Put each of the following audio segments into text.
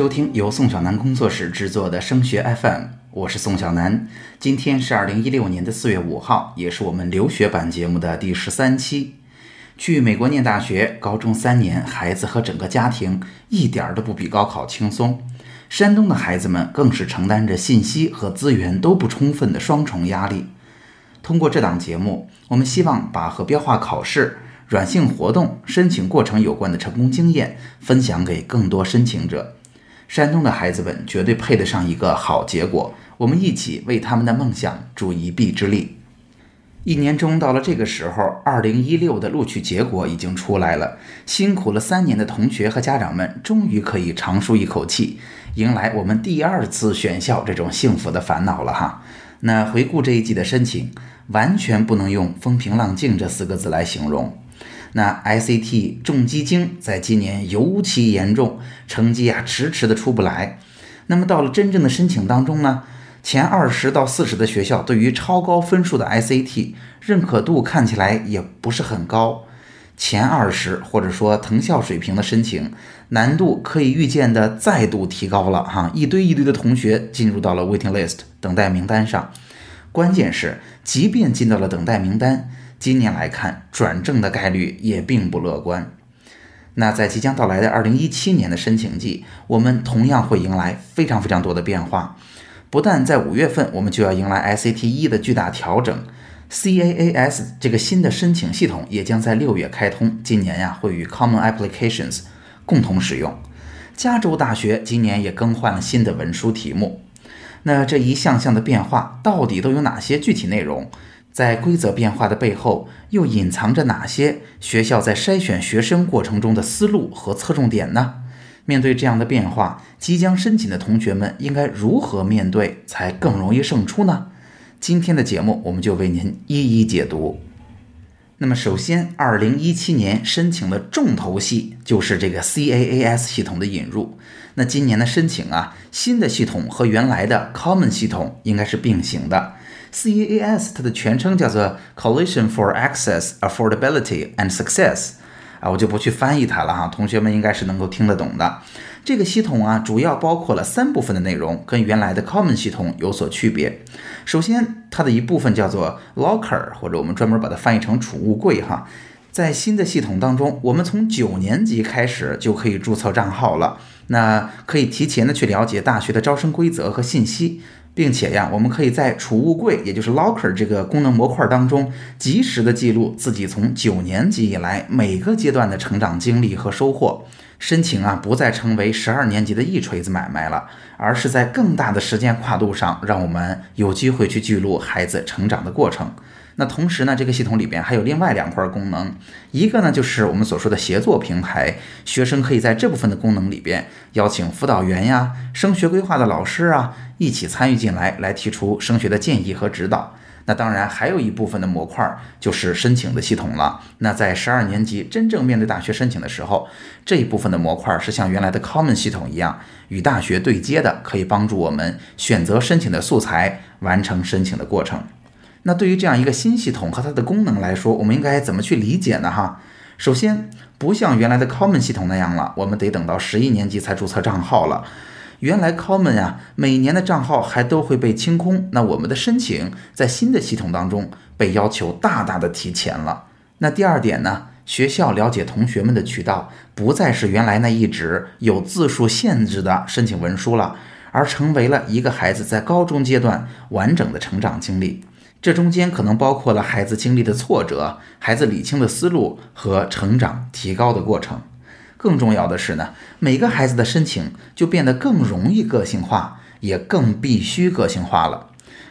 收听由宋小南工作室制作的升学 FM，我是宋小南。今天是二零一六年的四月五号，也是我们留学版节目的第十三期。去美国念大学，高中三年，孩子和整个家庭一点儿都不比高考轻松。山东的孩子们更是承担着信息和资源都不充分的双重压力。通过这档节目，我们希望把和标化考试、软性活动、申请过程有关的成功经验分享给更多申请者。山东的孩子们绝对配得上一个好结果，我们一起为他们的梦想助一臂之力。一年中到了这个时候，二零一六的录取结果已经出来了。辛苦了三年的同学和家长们，终于可以长舒一口气，迎来我们第二次选校这种幸福的烦恼了哈。那回顾这一季的申请，完全不能用风平浪静这四个字来形容。那 ICT 重基金在今年尤其严重，成绩啊迟迟的出不来。那么到了真正的申请当中呢，前二十到四十的学校对于超高分数的 ICT 认可度看起来也不是很高。前二十或者说藤校水平的申请难度可以预见的再度提高了哈，一堆一堆的同学进入到了 waiting list 等待名单上。关键是，即便进到了等待名单。今年来看，转正的概率也并不乐观。那在即将到来的二零一七年的申请季，我们同样会迎来非常非常多的变化。不但在五月份，我们就要迎来 SAT 一的巨大调整，CAAS 这个新的申请系统也将在六月开通。今年呀，会与 Common Applications 共同使用。加州大学今年也更换了新的文书题目。那这一项项的变化，到底都有哪些具体内容？在规则变化的背后，又隐藏着哪些学校在筛选学生过程中的思路和侧重点呢？面对这样的变化，即将申请的同学们应该如何面对才更容易胜出呢？今天的节目，我们就为您一一解读。那么，首先，二零一七年申请的重头戏就是这个 CAAS 系统的引入。那今年的申请啊，新的系统和原来的 Common 系统应该是并行的。CAAS 它的全称叫做 Coalition for Access, Affordability and Success，啊，我就不去翻译它了哈，同学们应该是能够听得懂的。这个系统啊，主要包括了三部分的内容，跟原来的 Common 系统有所区别。首先，它的一部分叫做 Locker，或者我们专门把它翻译成储物柜哈。在新的系统当中，我们从九年级开始就可以注册账号了，那可以提前的去了解大学的招生规则和信息。并且呀，我们可以在储物柜，也就是 locker 这个功能模块当中，及时的记录自己从九年级以来每个阶段的成长经历和收获。申请啊，不再成为十二年级的一锤子买卖了，而是在更大的时间跨度上，让我们有机会去记录孩子成长的过程。那同时呢，这个系统里边还有另外两块功能，一个呢就是我们所说的协作平台，学生可以在这部分的功能里边邀请辅导员呀、升学规划的老师啊一起参与进来，来提出升学的建议和指导。那当然还有一部分的模块就是申请的系统了。那在十二年级真正面对大学申请的时候，这一部分的模块是像原来的 Common 系统一样与大学对接的，可以帮助我们选择申请的素材，完成申请的过程。那对于这样一个新系统和它的功能来说，我们应该怎么去理解呢？哈，首先不像原来的 Common 系统那样了，我们得等到十一年级才注册账号了。原来 Common 呀，每年的账号还都会被清空。那我们的申请在新的系统当中被要求大大的提前了。那第二点呢，学校了解同学们的渠道不再是原来那一纸有字数限制的申请文书了，而成为了一个孩子在高中阶段完整的成长经历。这中间可能包括了孩子经历的挫折、孩子理清的思路和成长提高的过程。更重要的是呢，每个孩子的申请就变得更容易个性化，也更必须个性化了。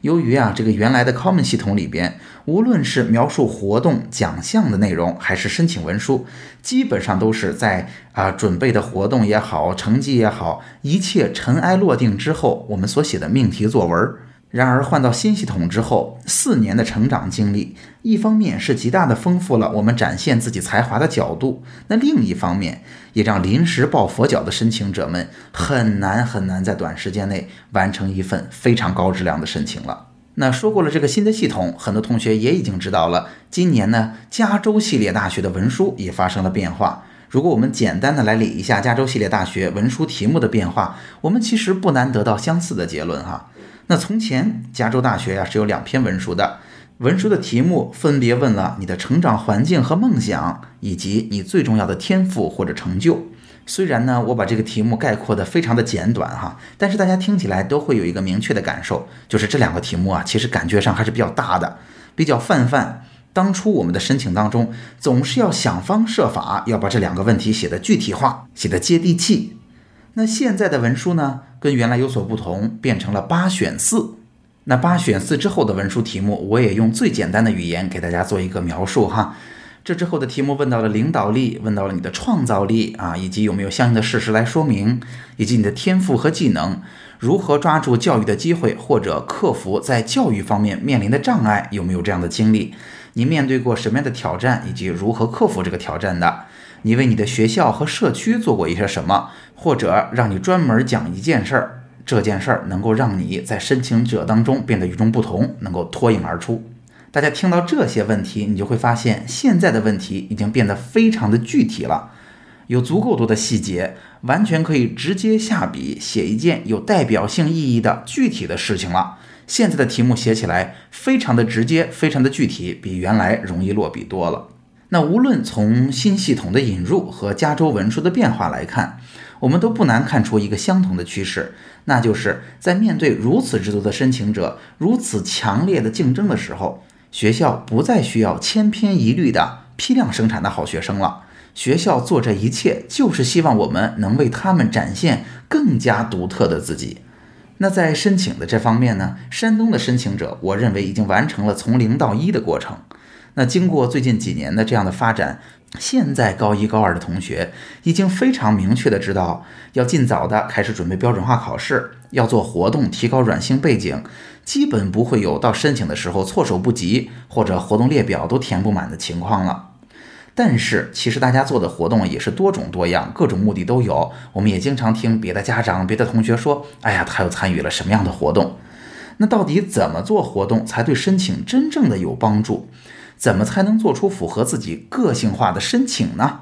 由于啊，这个原来的 Common 系统里边，无论是描述活动奖项的内容，还是申请文书，基本上都是在啊准备的活动也好，成绩也好，一切尘埃落定之后，我们所写的命题作文。然而换到新系统之后，四年的成长经历，一方面是极大的丰富了我们展现自己才华的角度，那另一方面也让临时抱佛脚的申请者们很难很难在短时间内完成一份非常高质量的申请了。那说过了这个新的系统，很多同学也已经知道了，今年呢，加州系列大学的文书也发生了变化。如果我们简单的来理一下加州系列大学文书题目的变化，我们其实不难得到相似的结论哈。那从前加州大学呀是有两篇文书的，文书的题目分别问了你的成长环境和梦想，以及你最重要的天赋或者成就。虽然呢，我把这个题目概括的非常的简短哈，但是大家听起来都会有一个明确的感受，就是这两个题目啊，其实感觉上还是比较大的，比较泛泛。当初我们的申请当中，总是要想方设法要把这两个问题写的具体化，写的接地气。那现在的文书呢，跟原来有所不同，变成了八选四。那八选四之后的文书题目，我也用最简单的语言给大家做一个描述哈。这之后的题目问到了领导力，问到了你的创造力啊，以及有没有相应的事实来说明，以及你的天赋和技能，如何抓住教育的机会，或者克服在教育方面面临的障碍，有没有这样的经历？你面对过什么样的挑战，以及如何克服这个挑战的？你为你的学校和社区做过一些什么？或者让你专门讲一件事儿，这件事儿能够让你在申请者当中变得与众不同，能够脱颖而出。大家听到这些问题，你就会发现，现在的问题已经变得非常的具体了，有足够多的细节，完全可以直接下笔写一件有代表性意义的具体的事情了。现在的题目写起来非常的直接，非常的具体，比原来容易落笔多了。那无论从新系统的引入和加州文书的变化来看，我们都不难看出一个相同的趋势，那就是在面对如此之多的申请者、如此强烈的竞争的时候。学校不再需要千篇一律的批量生产的好学生了。学校做这一切，就是希望我们能为他们展现更加独特的自己。那在申请的这方面呢？山东的申请者，我认为已经完成了从零到一的过程。那经过最近几年的这样的发展，现在高一高二的同学已经非常明确的知道，要尽早的开始准备标准化考试，要做活动提高软性背景。基本不会有到申请的时候措手不及，或者活动列表都填不满的情况了。但是，其实大家做的活动也是多种多样，各种目的都有。我们也经常听别的家长、别的同学说：“哎呀，他又参与了什么样的活动？”那到底怎么做活动才对申请真正的有帮助？怎么才能做出符合自己个性化的申请呢？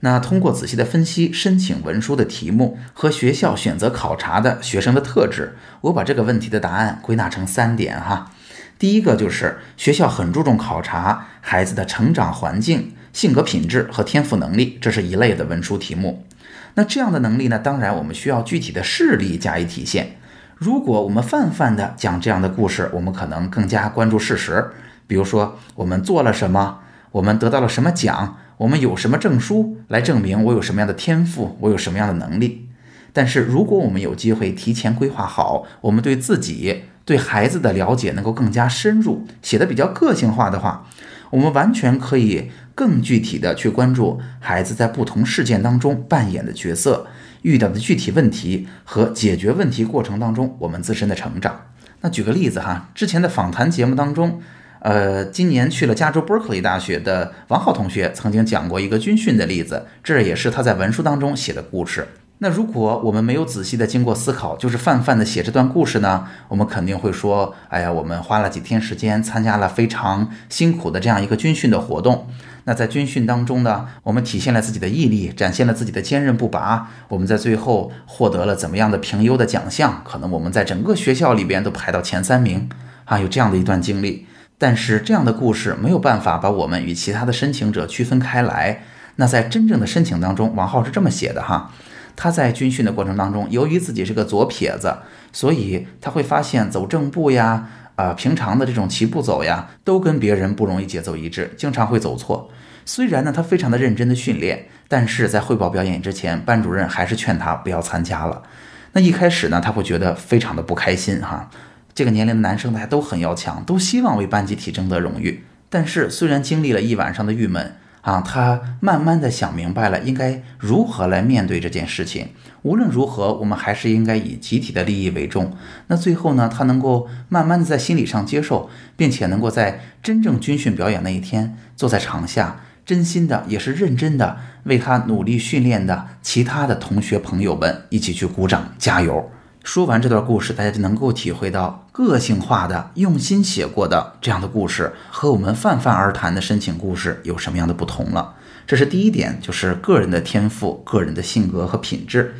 那通过仔细的分析申请文书的题目和学校选择考察的学生的特质，我把这个问题的答案归纳成三点哈。第一个就是学校很注重考察孩子的成长环境、性格品质和天赋能力，这是一类的文书题目。那这样的能力呢，当然我们需要具体的事例加以体现。如果我们泛泛的讲这样的故事，我们可能更加关注事实，比如说我们做了什么，我们得到了什么奖。我们有什么证书来证明我有什么样的天赋，我有什么样的能力？但是如果我们有机会提前规划好，我们对自己、对孩子的了解能够更加深入，写的比较个性化的话，我们完全可以更具体的去关注孩子在不同事件当中扮演的角色、遇到的具体问题和解决问题过程当中我们自身的成长。那举个例子哈，之前的访谈节目当中。呃，今年去了加州伯克利大学的王浩同学曾经讲过一个军训的例子，这也是他在文书当中写的故事。那如果我们没有仔细的经过思考，就是泛泛的写这段故事呢？我们肯定会说，哎呀，我们花了几天时间参加了非常辛苦的这样一个军训的活动。那在军训当中呢，我们体现了自己的毅力，展现了自己的坚韧不拔。我们在最后获得了怎么样的评优的奖项？可能我们在整个学校里边都排到前三名啊，有这样的一段经历。但是这样的故事没有办法把我们与其他的申请者区分开来。那在真正的申请当中，王浩是这么写的哈，他在军训的过程当中，由于自己是个左撇子，所以他会发现走正步呀，啊，平常的这种齐步走呀，都跟别人不容易节奏一致，经常会走错。虽然呢，他非常的认真的训练，但是在汇报表演之前，班主任还是劝他不要参加了。那一开始呢，他会觉得非常的不开心哈。这个年龄的男生大家都很要强，都希望为班集体争得荣誉。但是虽然经历了一晚上的郁闷啊，他慢慢的想明白了应该如何来面对这件事情。无论如何，我们还是应该以集体的利益为重。那最后呢，他能够慢慢的在心理上接受，并且能够在真正军训表演那一天，坐在场下，真心的也是认真的为他努力训练的其他的同学朋友们一起去鼓掌加油。说完这段故事，大家就能够体会到个性化的、用心写过的这样的故事和我们泛泛而谈的申请故事有什么样的不同了。这是第一点，就是个人的天赋、个人的性格和品质。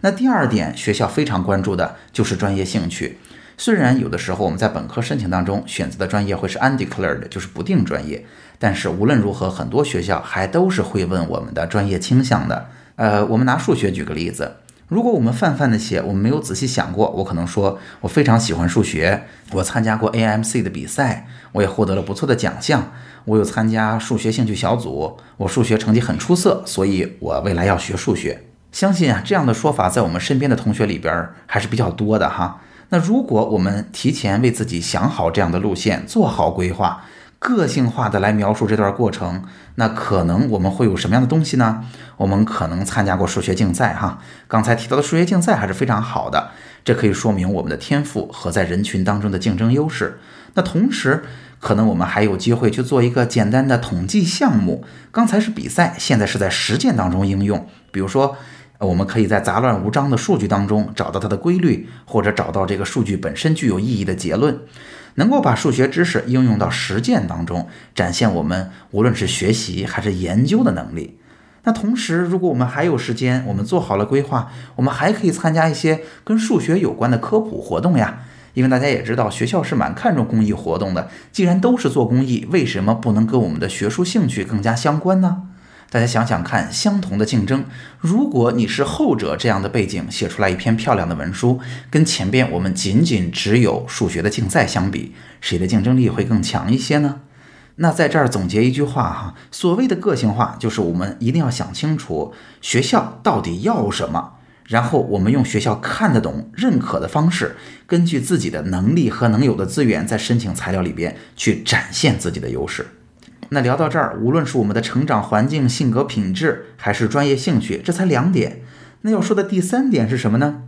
那第二点，学校非常关注的就是专业兴趣。虽然有的时候我们在本科申请当中选择的专业会是 undeclared，就是不定专业，但是无论如何，很多学校还都是会问我们的专业倾向的。呃，我们拿数学举个例子。如果我们泛泛的写，我们没有仔细想过，我可能说我非常喜欢数学，我参加过 AMC 的比赛，我也获得了不错的奖项，我有参加数学兴趣小组，我数学成绩很出色，所以我未来要学数学。相信啊，这样的说法在我们身边的同学里边还是比较多的哈。那如果我们提前为自己想好这样的路线，做好规划。个性化的来描述这段过程，那可能我们会有什么样的东西呢？我们可能参加过数学竞赛，哈，刚才提到的数学竞赛还是非常好的，这可以说明我们的天赋和在人群当中的竞争优势。那同时，可能我们还有机会去做一个简单的统计项目。刚才是比赛，现在是在实践当中应用。比如说，我们可以在杂乱无章的数据当中找到它的规律，或者找到这个数据本身具有意义的结论。能够把数学知识应用到实践当中，展现我们无论是学习还是研究的能力。那同时，如果我们还有时间，我们做好了规划，我们还可以参加一些跟数学有关的科普活动呀。因为大家也知道，学校是蛮看重公益活动的。既然都是做公益，为什么不能跟我们的学术兴趣更加相关呢？大家想想看，相同的竞争，如果你是后者这样的背景，写出来一篇漂亮的文书，跟前边我们仅仅只有数学的竞赛相比，谁的竞争力会更强一些呢？那在这儿总结一句话哈，所谓的个性化，就是我们一定要想清楚学校到底要什么，然后我们用学校看得懂、认可的方式，根据自己的能力和能有的资源，在申请材料里边去展现自己的优势。那聊到这儿，无论是我们的成长环境、性格品质，还是专业兴趣，这才两点。那要说的第三点是什么呢？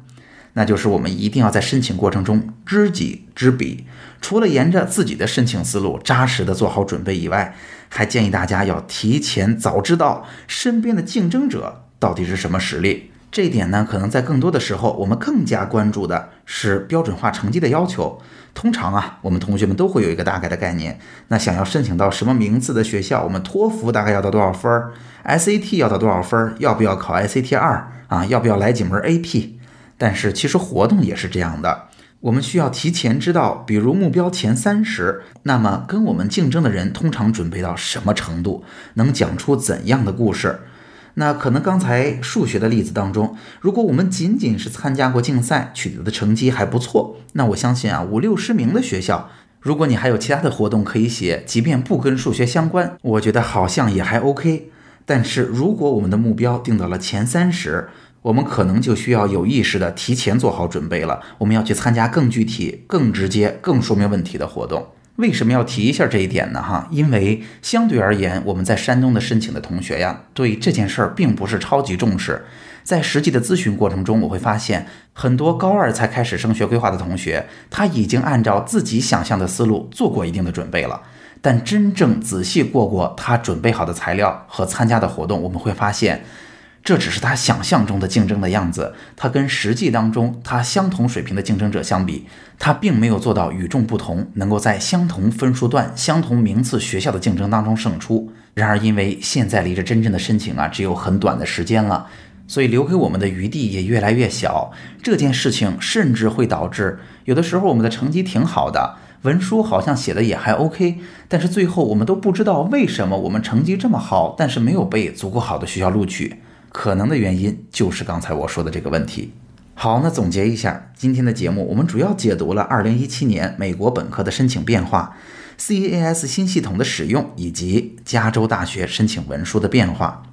那就是我们一定要在申请过程中知己知彼。除了沿着自己的申请思路扎实的做好准备以外，还建议大家要提前早知道身边的竞争者到底是什么实力。这一点呢，可能在更多的时候，我们更加关注的是标准化成绩的要求。通常啊，我们同学们都会有一个大概的概念。那想要申请到什么名字的学校，我们托福大概要到多少分儿？SAT 要到多少分儿？要不要考 SAT 二啊？要不要来几门 AP？但是其实活动也是这样的，我们需要提前知道，比如目标前三十，那么跟我们竞争的人通常准备到什么程度，能讲出怎样的故事？那可能刚才数学的例子当中，如果我们仅仅是参加过竞赛，取得的成绩还不错，那我相信啊，五六十名的学校，如果你还有其他的活动可以写，即便不跟数学相关，我觉得好像也还 OK。但是如果我们的目标定到了前三十，我们可能就需要有意识的提前做好准备了，我们要去参加更具体、更直接、更说明问题的活动。为什么要提一下这一点呢？哈，因为相对而言，我们在山东的申请的同学呀，对这件事儿并不是超级重视。在实际的咨询过程中，我会发现很多高二才开始升学规划的同学，他已经按照自己想象的思路做过一定的准备了。但真正仔细过过他准备好的材料和参加的活动，我们会发现。这只是他想象中的竞争的样子，他跟实际当中他相同水平的竞争者相比，他并没有做到与众不同，能够在相同分数段、相同名次学校的竞争当中胜出。然而，因为现在离着真正的申请啊只有很短的时间了，所以留给我们的余地也越来越小。这件事情甚至会导致有的时候我们的成绩挺好的，文书好像写的也还 OK，但是最后我们都不知道为什么我们成绩这么好，但是没有被足够好的学校录取。可能的原因就是刚才我说的这个问题。好，那总结一下今天的节目，我们主要解读了2017年美国本科的申请变化、CAS 新系统的使用以及加州大学申请文书的变化。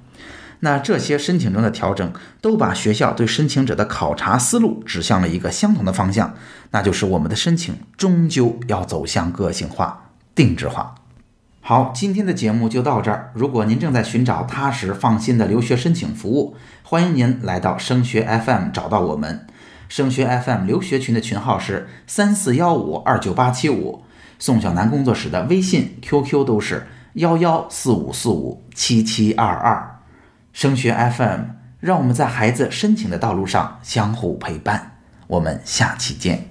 那这些申请中的调整都把学校对申请者的考察思路指向了一个相同的方向，那就是我们的申请终究要走向个性化、定制化。好，今天的节目就到这儿。如果您正在寻找踏实放心的留学申请服务，欢迎您来到升学 FM 找到我们。升学 FM 留学群的群号是三四幺五二九八七五，宋小南工作室的微信、QQ 都是幺幺四五四五七七二二。升学 FM，让我们在孩子申请的道路上相互陪伴。我们下期见。